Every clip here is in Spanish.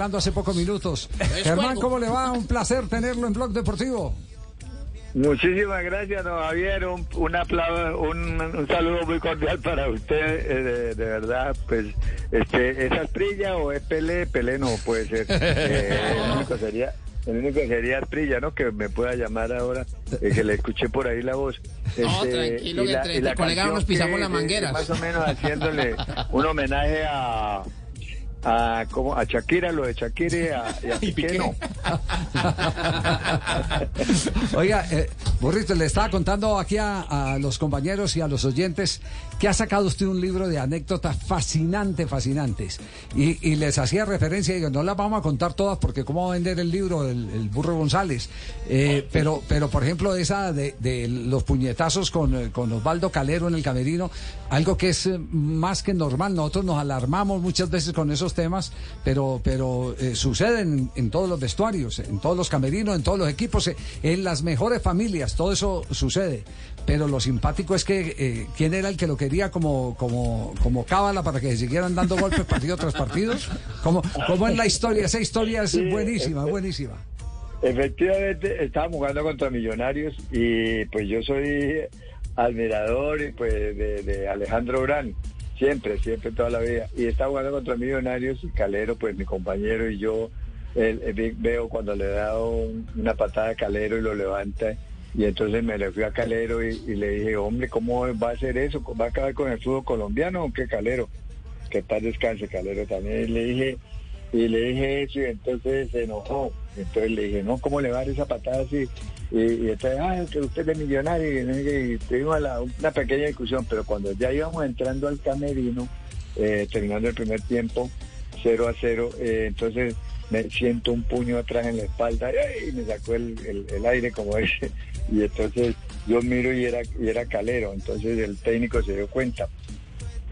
hace pocos minutos. Germán, ¿cómo le va? Un placer tenerlo en Blog Deportivo. Muchísimas gracias, don Javier. Un, un, apla- un, un saludo muy cordial para usted. eh, de, de verdad, pues, este, ¿es Asprilla o es Pelé? Pelé no puede ser. Eh, el único sería. El único sería Asprilla, ¿no? Que me pueda llamar ahora, eh, que le escuché por ahí la voz. No, Este, tranquilo, y que la- entre- y la canción nos pisamos las mangueras. Más o menos haciéndole un homenaje a, a, como a Shakira, lo de Shakira y a, y a Piqué, no. Oiga, eh, Burrito, le estaba contando aquí a, los compañeros y a los oyentes que ha sacado usted un libro de anécdotas fascinantes, fascinantes. Y, les hacía referencia, digo, no las vamos a contar todas porque cómo va a vender el libro el, Burro González. Eh, pero, pero, por ejemplo, esa de, los puñetazos con, eh, con Osvaldo Calero en el camerino, algo que es eh, más que normal. Nosotros nos alarmamos muchas veces con esos temas, pero, pero suceden en, todos los vestuarios, en todos los camerinos, en todos los equipos, en las mejores familias, todo eso sucede. Pero lo simpático es que eh, quién era el que lo quería como, como, como cábala para que siguieran dando golpes partido tras partido. Como, como en la historia, esa historia es buenísima, eh, buenísima. Efectivamente, estábamos jugando contra Millonarios y pues yo soy admirador pues, de, de Alejandro Urán, siempre, siempre, toda la vida. Y estaba jugando contra Millonarios y Calero, pues mi compañero y yo él veo cuando le da un- una patada a Calero y lo levanta. Y entonces me le fui a Calero y, le dije, hombre, ¿cómo va a hacer eso? ¿Va a acabar con el fútbol colombiano o qué Calero? Que paz descanse Calero también. Le dije, y le dije eso y entonces se enojó. Entonces le dije, no, ¿cómo le va a dar esa patada así? Y, y entonces, ah, que usted es millonario. Y, y tuvimos la- una pequeña discusión, pero cuando ya íbamos entrando al camerino, eh, terminando el primer tiempo, 0 a 0, eh, entonces me siento un puño atrás en la espalda y me sacó el, el- el aire, como dice. Y entonces yo miro y era, y era calero. Entonces el técnico se dio cuenta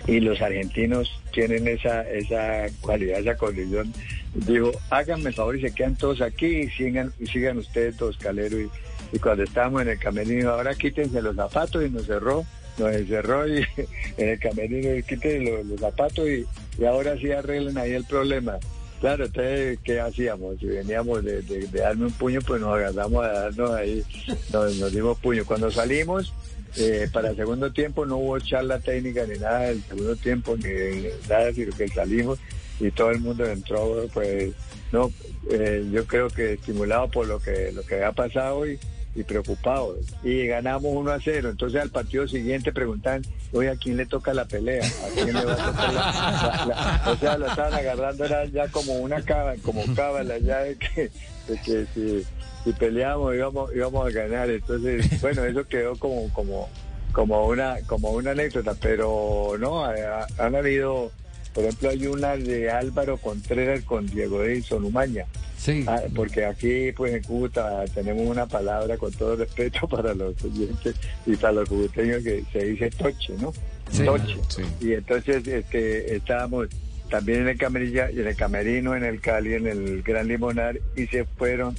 y los argentinos tienen esa esa cualidad, esa condición. Dijo, háganme favor y se quedan todos aquí y sigan, y sigan ustedes todos, Calero. Y, cuando estábamos en el camerino, ahora quítense los zapatos y nos cerró, nos encerró y en el camerino quítense los, los zapatos y, y ahora sí arreglen ahí el problema. Claro, entonces, ¿qué hacíamos? Si veníamos de, darme un puño, pues nos agarramos a darnos ahí, nos, dimos puño. Cuando salimos, eh, para el segundo tiempo no hubo charla técnica ni nada del segundo tiempo, ni nada, sino que salimos y todo el mundo entró, pues, no, eh, yo creo que estimulado por lo que, lo que había pasado y, y preocupados. Y ganamos 1 a 0. Entonces al partido siguiente preguntan, oye, ¿a quién le toca la pelea? ¿A quién le va a tocar la, la- la-?" O sea, lo estaban agarrando, era ya como una cábala, como cábala ya de que, de que si, si peleábamos íbamos, íbamos a ganar. Entonces, bueno, eso quedó como, como, como una, como una anécdota, pero no, ha- han habido, por ejemplo, hay una de Álvaro Contreras con Diego Edison Umaña. Sí. Ah, porque aquí, pues en Cúcuta, tenemos una palabra con todo respeto para los oyentes y para los cubuteños que se dice toche, ¿no? Sí, toche. sí. Y entonces este, estábamos también en el, camerino, en el camerino, en el Cali, en el Gran Limonar, y se fueron,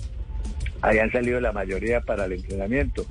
habían salido la mayoría para el entrenamiento.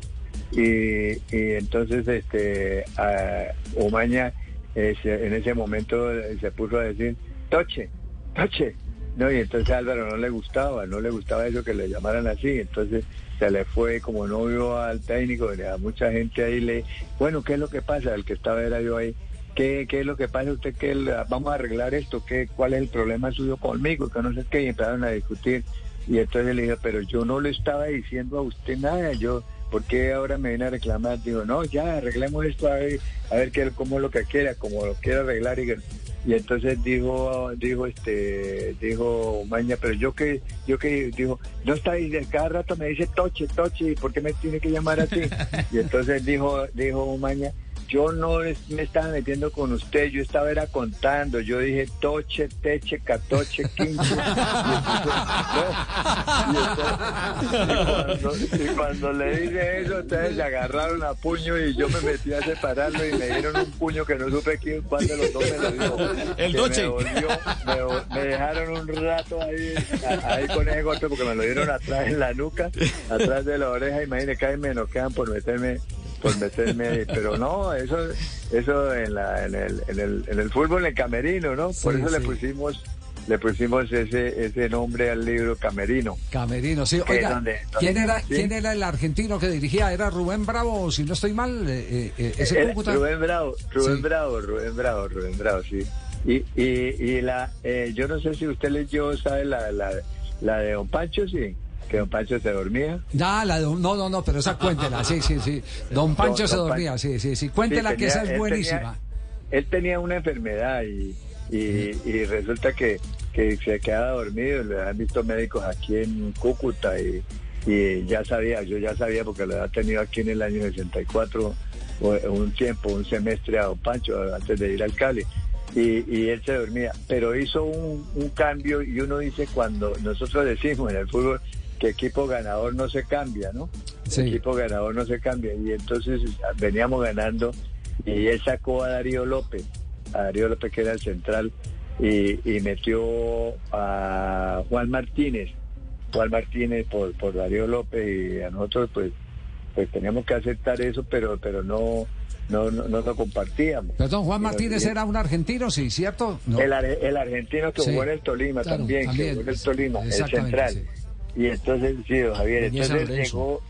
Y, y entonces este a Umaña eh, en ese momento eh, se puso a decir, toche, toche. No, y entonces Álvaro no le gustaba, no le gustaba eso que le llamaran así, entonces se le fue como no vio al técnico, a mucha gente ahí le, bueno, ¿qué es lo que pasa? El que estaba era yo ahí, ¿qué, qué es lo que pasa? ¿Usted qué? le- Vamos a arreglar esto, ¿qué, ¿cuál es el problema suyo conmigo? Que no sé qué, y empezaron a discutir, y entonces le dije, pero yo no le estaba diciendo a usted nada, yo, ¿por qué ahora me viene a reclamar? Digo, no, ya, arreglemos esto, a ver, a ver qué, cómo lo que quiera, como lo quiera arreglar, y, y entonces dijo, dijo este, dijo Maña, pero yo que, yo que, dijo, no está ahí, cada rato me dice toche, toche, ¿y por qué me tiene que llamar así? y entonces dijo, dijo Maña, yo no es- me estaba metiendo con usted, yo estaba era contando, yo dije toche, teche, catoche, quince. Y, cuando, y cuando le dije eso, ustedes se agarraron a puño y yo me metí a separarlo y me dieron un puño que no supe quién, cuál de los dos me lo dio. El Doche. Me, volvió, me, me dejaron un rato ahí, ahí con ese golpe porque me lo dieron atrás en la nuca, atrás de la oreja. Imagínate, casi me noquean por meterme por meterme. Pero no, eso eso en, la, en, el, en, el, en el fútbol, en el camerino, ¿no? Por Sí, eso le pusimos le pusimos ese ese nombre al libro Camerino. Camerino, sí. Oiga, donde- ¿quién era, sí. ¿quién era el argentino que dirigía? ¿Era Rubén Bravo? Si no estoy mal, eh, eh, ese Era Cúcuta. Rubén Bravo, Rubén Sí. Bravo, Rubén Bravo, Rubén Bravo, sí. Y, y, y la, eh, yo no sé si usted leyó, ¿sabe? La, la, la de Don Pancho, sí, que Don Pancho se dormía. Ya, la de- no, no, no, pero esa cuéntela, sí, sí, sí. Don Pancho Don- se Don dormía, sí, sí, sí. Cuéntela Sí, que esa es buenísima. tenía- él tenía una enfermedad y, y, y resulta que, que se quedaba dormido. Le han visto médicos aquí en Cúcuta y, y ya sabía, yo ya sabía porque lo había tenido aquí en el año 64 o- un tiempo, un semestre a Don Pancho antes de ir al Cali. Y, y él se dormía, pero hizo un, un cambio y uno dice cuando nosotros decimos en el fútbol que equipo ganador no se cambia, ¿no? Sí. equipo ganador no se cambia. Y entonces veníamos ganando y él sacó a Darío López, a Darío López que era el central, y, y metió a Juan Martínez, Juan Martínez por, por Darío López y a nosotros pues pues teníamos que aceptar eso, pero pero no no no, no lo compartíamos. Perdón, Juan Martínez era un argentino, sí, ¿cierto? No. el, el argentino que Sí. jugó en el Tolima Claro, también, también. que jugó en el Tolima, el central. sí. Y entonces, sí, don Javier, entonces llegó,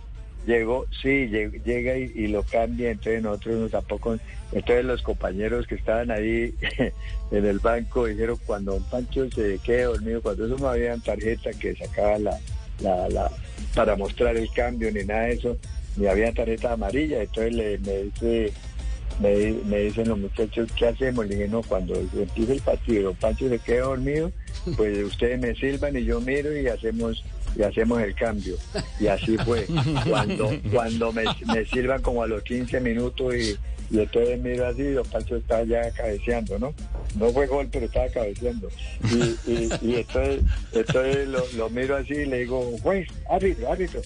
llegó, sí, lleg- llega y, y lo cambia, entonces nosotros nos tampoco, entonces los compañeros que estaban ahí en el banco dijeron cuando Don Pancho se quede dormido, cuando eso no había tarjeta que sacaba la, la, la, para mostrar el cambio ni nada de eso, ni había tarjeta amarilla, entonces le, me dice me, me dicen los muchachos, ¿qué hacemos? Le dije, no, cuando empiece el partido, Pancho se quede dormido, pues ustedes me silban y yo miro y hacemos y hacemos el cambio. Y así fue. Cuando cuando me, me silban como a los 15 minutos y, y entonces miro así, Don Pancho estaba ya cabeceando, ¿no? No fue gol, pero estaba cabeceando. Y, y, y entonces, lo miro así y le digo, juez, árbitro, árbitro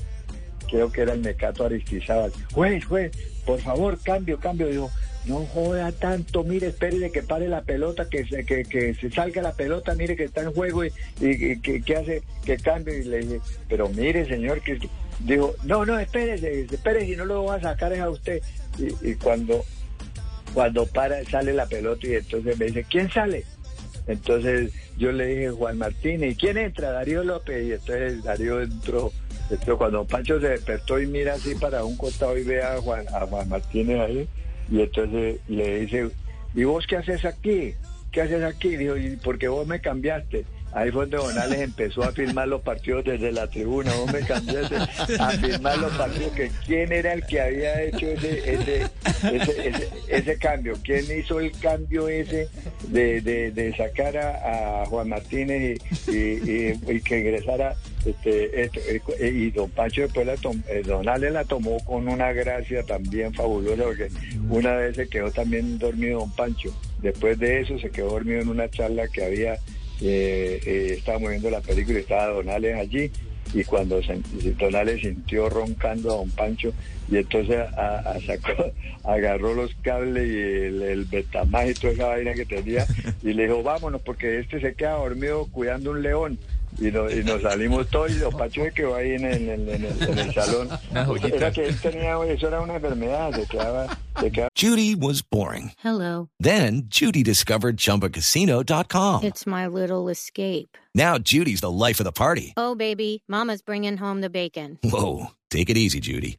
creo que era el Mecato Aristizábal. Juez, juez, por favor, cambio, cambio. Digo, no joda tanto, mire, espérese que pare la pelota, que se, que, que se salga la pelota, mire que está en juego y, que, hace que cambie. Y le dije, pero mire, señor, que dijo, no, no, espérese, espérese, y no lo voy a sacar es a usted. Y, y cuando, cuando para, sale la pelota y entonces me dice, ¿quién sale? Entonces yo le dije Juan Martínez, ¿y quién entra? Darío López. Y entonces Darío entró. entró. Cuando Pancho se despertó y mira así para un costado y ve a a Juan Martínez ahí, y entonces le dice, ¿y vos qué haces aquí? ¿Qué haces aquí? Dijo, ¿y por qué vos me cambiaste? Ahí fue donde Donales empezó a filmar los partidos desde la tribuna. Vos me cambiaste a filmar los partidos. Que ¿Quién era el que había hecho ese, ese, ese, ese, ese cambio? ¿Quién hizo el cambio ese de, de, de sacar a, Juan Martínez y, que ingresara? Este, esto, eh, y don Pancho después la tom- eh, la tomó con una gracia también fabulosa porque una vez se quedó también dormido don Pancho. Después de eso se quedó dormido en una charla que había eh, eh, estábamos viendo la película y estaba Donales allí y cuando Donales sintió roncando a Don Pancho y entonces a- a- sacó, agarró los cables y el, el y toda esa vaina que tenía y le dijo vámonos porque este se queda dormido cuidando un león y, no- y nos salimos todos y Don Pancho se quedó ahí en el, en el- en el salón era que él tenía eso era una enfermedad se quedaba, se quedaba Judy was boring. Hello. Then Judy discovered ChumbaCasino.com. It's my little escape. Now Judy's the life of the party. Oh, baby, Mama's bringing home the bacon. Whoa, take it easy, Judy.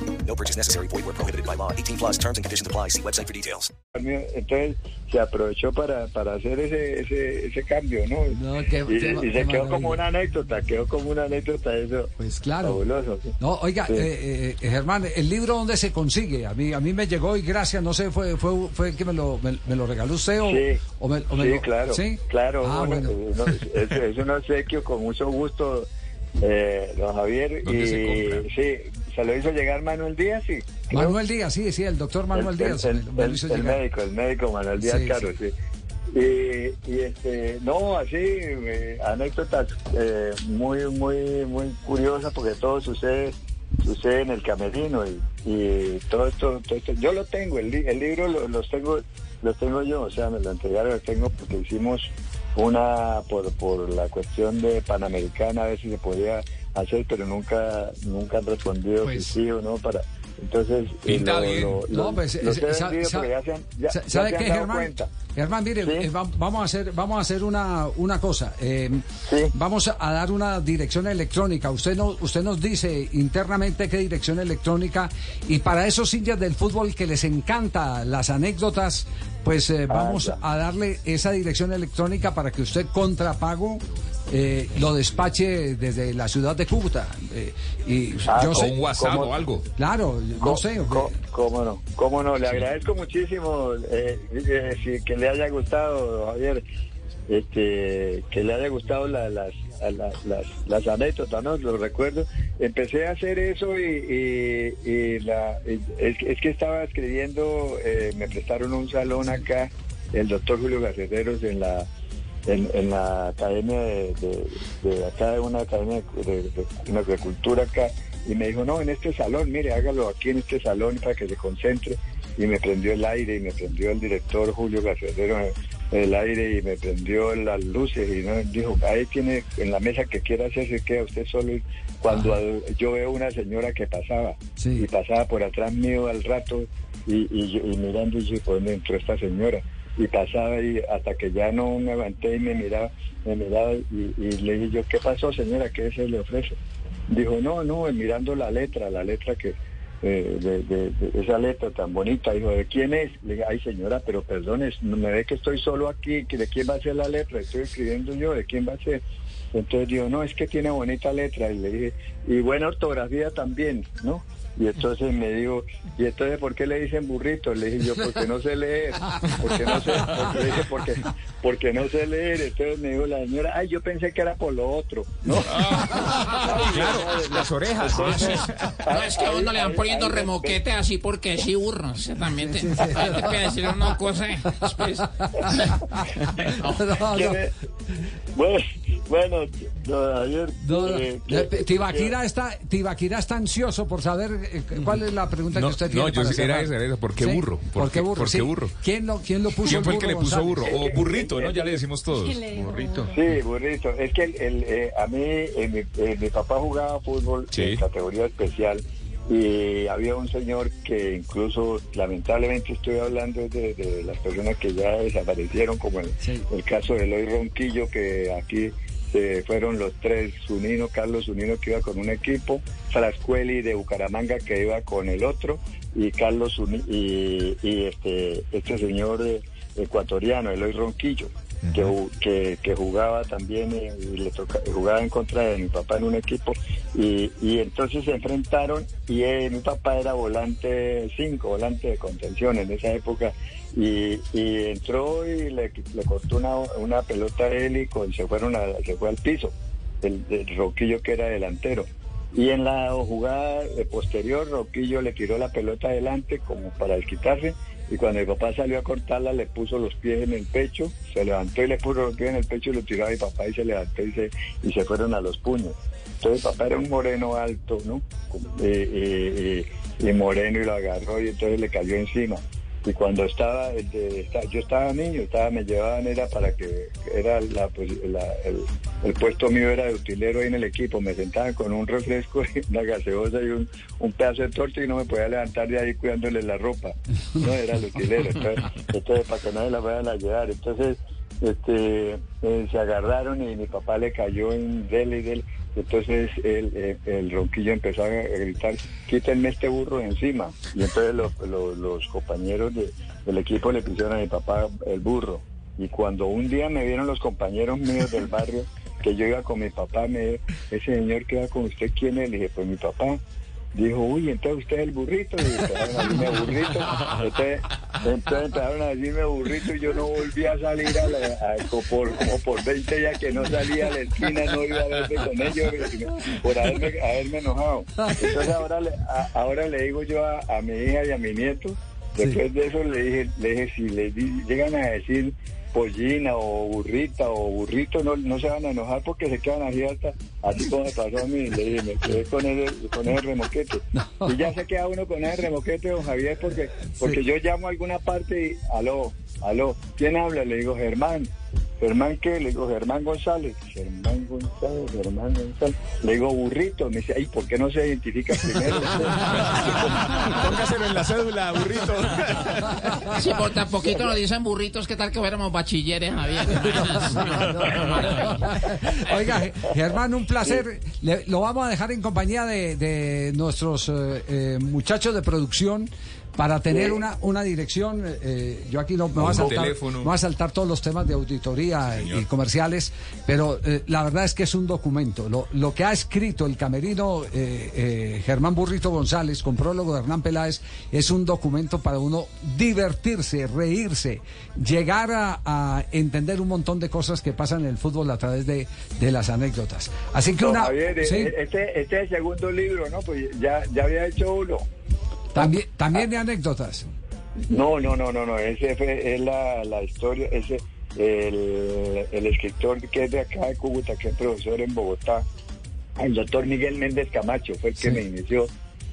No purchase necessary. Void where prohibited by law. 18 plus terms and conditions apply. See website for details. Entonces se aprovechó para, para hacer ese, ese, ese cambio, ¿no? No, qué- y, qué- y qué se quedó maravilla. como una anécdota, quedó como una anécdota eso. Pues claro. Fabuloso. ¿sí? No, oiga, Sí. eh, eh, Germán, ¿el libro dónde se consigue? A mí, a mí me llegó y gracias, no sé, fue fue, fue que me lo, me, me lo regaló usted o, Sí, o me, o me sí, lo- claro, ¿sí? claro. Ah, bueno, bueno. es, es un obsequio con mucho gusto, eh, don Javier. ¿Dónde y se compra? sí, se lo hizo llegar Manuel Díaz, sí. Manuel Díaz, sí, sí, el doctor Manuel el, Díaz. el- lo- lo médico, el médico Manuel Díaz Sí, Caro, sí. sí. Y, y, este, no, así, eh, anécdotas eh, muy, muy, muy curiosas porque todo sucede, sucede en el camerino y, y todo, esto, todo esto, yo lo tengo, el, li- el libro lo- los tengo, los tengo yo, o sea, me lo entregaron, los tengo porque hicimos una, por, por la cuestión de Panamericana, a ver si se podía hacer, pero nunca, nunca han respondido Pues- si sí o no para, entonces, eh, Pinta bien. No, pues, eh, he sa- vendido sa- porque ya se han, ya- sa- ya ¿Sabe qué, Germán? cuenta. Germán, mire, Sí. eh, va- vamos a hacer, vamos a hacer una, una cosa. eh, Sí. Vamos a dar una dirección electrónica. Usted nos, usted nos dice internamente qué dirección electrónica y para esos hinchas del fútbol que les encanta las anécdotas, pues eh, vamos ya. a darle esa dirección electrónica para que usted contrapago eh, lo despache desde la ciudad de Cúcuta. Eh, y Ah, yo O sé, un WhatsApp o algo. claro, no sé. co- ¿Cómo no? ¿Cómo no? Le agradezco muchísimo eh, eh, que le haya gustado, Javier, este, que le haya gustado la- las, a la- las, las anécdotas, ¿no? Los recuerdos. Empecé a hacer eso y, y- y la, es, que- es que estaba escribiendo, eh, me prestaron un salón acá, el doctor Julio Garcereros en la en, en la academia de, de- de acá, de una academia de, de- cultura acá, y me dijo, no, en este salón, mire, hágalo aquí en este salón para que se concentre. Y me prendió el aire y me prendió el director Julio Garcedero el aire y me prendió las luces y ¿no? dijo, ahí tiene en la mesa que quiera hacer, se queda usted solo. Y Cuando yo veo una señora que pasaba Sí. y pasaba por atrás mío al rato y, y, y mirando y yo, ¿por dónde entró esta señora? Y pasaba y hasta que ya no me aguanté y me miraba, me miraba y, le dije yo, ¿qué pasó señora? ¿Qué se le ofrece? Dijo, no, no, mirando la letra, la letra que, eh, de, de- de esa letra tan bonita, dijo, ¿de quién es? Le dije, ay señora, pero perdone, me ve que estoy solo aquí, que ¿de quién va a ser la letra? Estoy escribiendo yo, ¿de quién va a ser? Entonces dijo, no, es que tiene bonita letra. Y le dije, y buena ortografía también, ¿no? Y entonces me dijo, ¿y entonces por qué le dicen burrito? Le dije yo, porque no sé leer, porque no sé, porque, porque, porque no sé leer. Entonces me dijo la señora, ay, yo pensé que era por lo otro, ¿no? Claro, las orejas. Entonces, No, es que a uno le van poniendo ahí- remoquete así porque sí burro. O sea, también te, decir una cosa. después. No, no, ¿Quiere- Bueno, bueno, don Javier, no, no. eh, Eh, está, Tibaquira está ansioso por saber eh, cuál es la pregunta No, que usted no, tiene. yo para era cerrar. esa, era esa. ¿Por qué Sí, burro? ¿Por, qué burro? por qué sí. burro? ¿Quién, lo, ¿Quién lo puso ¿Quién fue el que le burro, puso burro? O burrito, ¿no? Ya le decimos todos. Burrito. Sí, burrito. Es que el, el, eh, a mí, eh, mi, eh, mi papá jugaba fútbol Sí. en categoría especial y había un señor que incluso, lamentablemente estoy hablando de, de las personas que ya desaparecieron, como el, Sí. el caso de Eloy Ronquillo, que aquí eh, fueron los tres, Zunino, Carlos Zunino que iba con un equipo, Frascueli de Bucaramanga que iba con el otro, y Carlos y este, este señor eh, ecuatoriano, Eloy Ronquillo que, que, que jugaba también y le toca, jugaba en contra de mi papá en un equipo y, y entonces se enfrentaron y eh, mi papá era volante 5, volante de contención en esa época y, y entró y le, le cortó una, una pelota a él y con- se fueron a- se fue al piso el, el Roquillo que era delantero y en la jugada posterior Roquillo le tiró la pelota adelante como para desquitarse y cuando mi papá salió a cortarla le puso los pies en el pecho, se levantó y le puso los pies en el pecho y lo tiró a mi papá y se levantó y se, y se fueron a los puños. Entonces papá era un moreno alto, ¿no? Eh, eh, eh, y moreno y lo agarró y entonces le cayó encima. Y cuando estaba, esta- yo estaba niño, estaba, me llevaban, era para que, era la, pues, la- el, puesto mío era de utilero ahí en el equipo, me sentaban con un refresco, una gaseosa y un, un pedazo de torta y no me podía levantar de ahí cuidándole la ropa, no era el utilero, entonces, entonces para que nadie la vayan a llevar, entonces este eh, se agarraron y mi papá le cayó en dele y dele Entonces el, el, ronquillo empezó a gritar, quítenme este burro de encima. Y entonces los, los, compañeros de- del equipo le pusieron a mi papá el burro. Y cuando un día me vieron los compañeros míos del barrio, que yo iba con mi papá, me ese señor que con usted, ¿quién es? Le dije, pues mi papá. Dijo, uy, entonces usted es el burrito. Y empezaron a decirme burrito. Entonces, entonces empezaron a decirme burrito y yo no volví a salir a la, a- por, como por 20 días que no salía a la esquina, no iba a verme con ellos por haberme, haberme enojado. Entonces ahora le, a- ahora le digo yo a, a mi hija y a mi nieto, después de eso le dije, le dije si le di- llegan a decir pollina o burrita o burrito no, no se van a enojar porque se quedan así hasta así como me pasó a mí le dije me quedé con ese, con ese remoquete y ya se queda uno con ese remoquete don Javier porque porque yo llamo a alguna parte y aló aló quién habla le digo Germán Germán qué le digo Germán González Germán González Germán González. Le digo burrito me dice ay por qué no se identifica primero Póngaselo en la cédula, burrito. Si por tan poquito nos dicen burritos, ¿qué tal que fuéramos bachilleres, Javier? Oiga, Ge- Germán, un placer. Le- lo vamos a dejar en compañía de, de nuestros eh, eh, muchachos de producción para tener Sí. una, una dirección. eh, yo aquí no me voy a saltar, teléfono. me voy a saltar todos los temas de auditoría y comerciales, pero eh, la verdad es que es un documento. Lo, lo que ha escrito el camerino eh, eh, Germán Burrito González con prólogo de Hernán Peláez es un documento para uno divertirse, reírse, llegar a, a entender un montón de cosas que pasan en el fútbol a través de, de las anécdotas. Así que una... Javier, eh, sí, este, este es el segundo libro no pues ya ya había hecho uno también, también de anécdotas. No, no, no, no, no, ese fue, es la, la historia, ese, el, el escritor que es de acá de Cúcuta, que es profesor en Bogotá, el doctor Miguel Méndez Camacho, fue el que me inició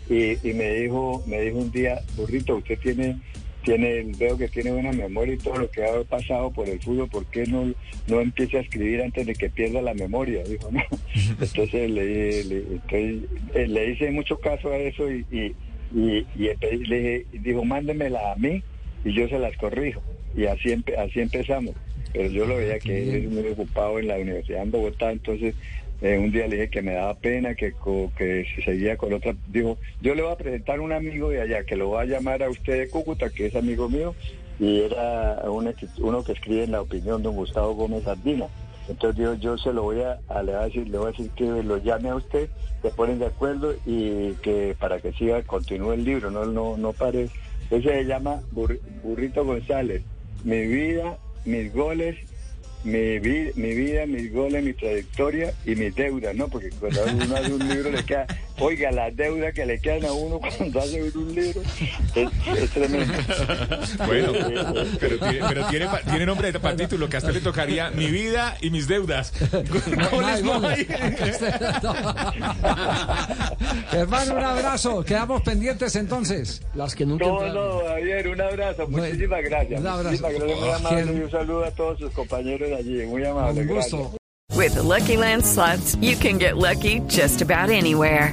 y, y me dijo, me dijo un día, burrito, usted tiene, tiene, veo que tiene buena memoria y todo lo que ha pasado por el fútbol, ¿por qué no, no empieza a escribir antes de que pierda la memoria? Dijo, no. Entonces le, le, entonces, eh, le hice mucho caso a eso y, y, y, y empe- le dijo, mándemela a mí y yo se las corrijo. Y así, así empezamos. Pero yo lo veía que es muy ocupado en la universidad en Bogotá, entonces eh, un día le dije que me daba pena, que, que si seguía con otra, dijo, yo le voy a presentar un amigo de allá, que lo voy a llamar a usted de Cúcuta, que es amigo mío, y era un escri- uno que escribe en la opinión, don Gustavo Gómez Ardina. Entonces yo, yo se lo voy a, a- le voy a decir, le voy a decir que lo llame a usted, se ponen de acuerdo y que para que siga, continúe el libro, no, no, no pare. Ese se llama Burri- Burrito González, mi vida, mis goles, mi, vi- mi vida, mis goles, mi trayectoria y mis deudas, ¿no? Porque cuando uno hace un libro le queda, oiga, las deudas que le quedan a uno cuando hace un libro es, es tremendo. Bueno, pero tiene, pero tiene, nombre para título que a usted le tocaría Mi vida y mis deudas. Goles no hay. Hermano, un abrazo. Quedamos pendientes entonces. Las que nunca No, no, Javier, un abrazo, muchísimas gracias. un abrazo. Muchísimas gracias, muy amable y un saludo a todos sus compañeros de allí, muy amable. Un gracias. gusto. With the Lucky Land slots, you can get lucky just about anywhere.